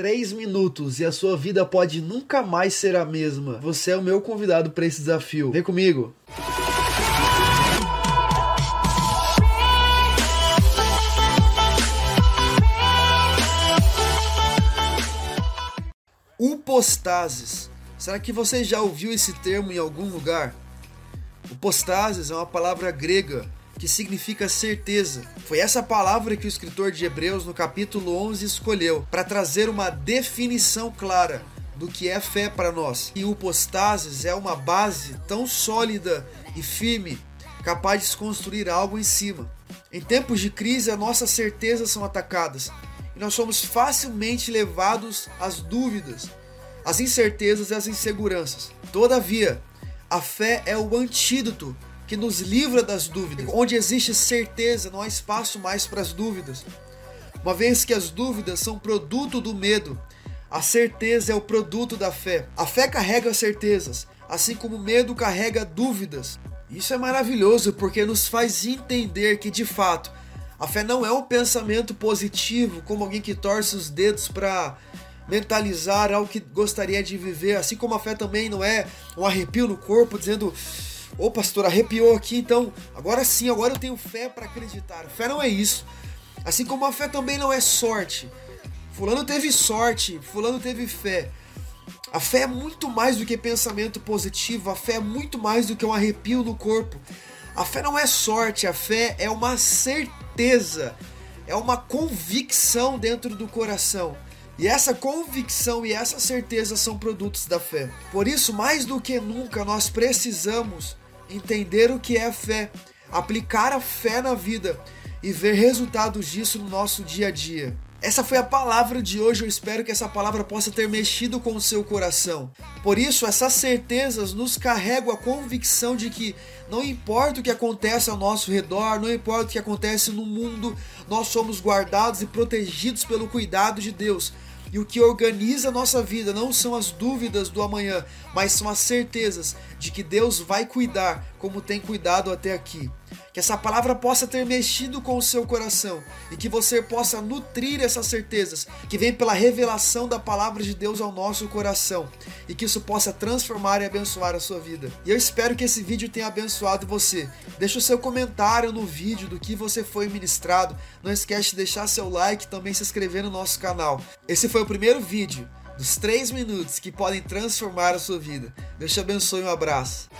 Três minutos e a sua vida pode nunca mais ser a mesma. Você é o meu convidado para esse desafio. Vem comigo. Upostases. Será que você já ouviu esse termo em algum lugar? Upostases é uma palavra grega que significa certeza. Foi essa palavra que o escritor de Hebreus, no capítulo 11, escolheu para trazer uma definição clara do que é fé para nós. E o postases é uma base tão sólida e firme, capaz de construir algo em cima. Em tempos de crise, as nossas certezas são atacadas e nós somos facilmente levados às dúvidas, às incertezas e às inseguranças. Todavia, a fé é o antídoto que nos livra das dúvidas. Onde existe certeza, não há espaço mais para as dúvidas. Uma vez que as dúvidas são produto do medo, a certeza é o produto da fé. A fé carrega certezas, assim como o medo carrega dúvidas. Isso é maravilhoso porque nos faz entender que de fato a fé não é um pensamento positivo, como alguém que torce os dedos para mentalizar algo que gostaria de viver, assim como a fé também não é um arrepio no corpo dizendo Ô pastor, arrepiou aqui, então agora sim, agora eu tenho fé para acreditar. Fé não é isso. Assim como a fé também não é sorte. Fulano teve sorte, fulano teve fé. A fé é muito mais do que pensamento positivo, a fé é muito mais do que um arrepio no corpo. A fé não é sorte, a fé é uma certeza, é uma convicção dentro do coração. E essa convicção e essa certeza são produtos da fé. Por isso, mais do que nunca, nós precisamos entender o que é fé, aplicar a fé na vida e ver resultados disso no nosso dia a dia. Essa foi a palavra de hoje. Eu espero que essa palavra possa ter mexido com o seu coração. Por isso, essas certezas nos carregam a convicção de que não importa o que acontece ao nosso redor, não importa o que acontece no mundo, nós somos guardados e protegidos pelo cuidado de Deus. E o que organiza a nossa vida não são as dúvidas do amanhã, mas são as certezas de que Deus vai cuidar como tem cuidado até aqui. Que essa palavra possa ter mexido com o seu coração e que você possa nutrir essas certezas que vem pela revelação da palavra de Deus ao nosso coração e que isso possa transformar e abençoar a sua vida. E eu espero que esse vídeo tenha abençoado você. Deixe o seu comentário no vídeo do que você foi ministrado. Não esquece de deixar seu like e também se inscrever no nosso canal. Esse foi o primeiro vídeo dos 3 minutos que podem transformar a sua vida. Deus te abençoe, um abraço.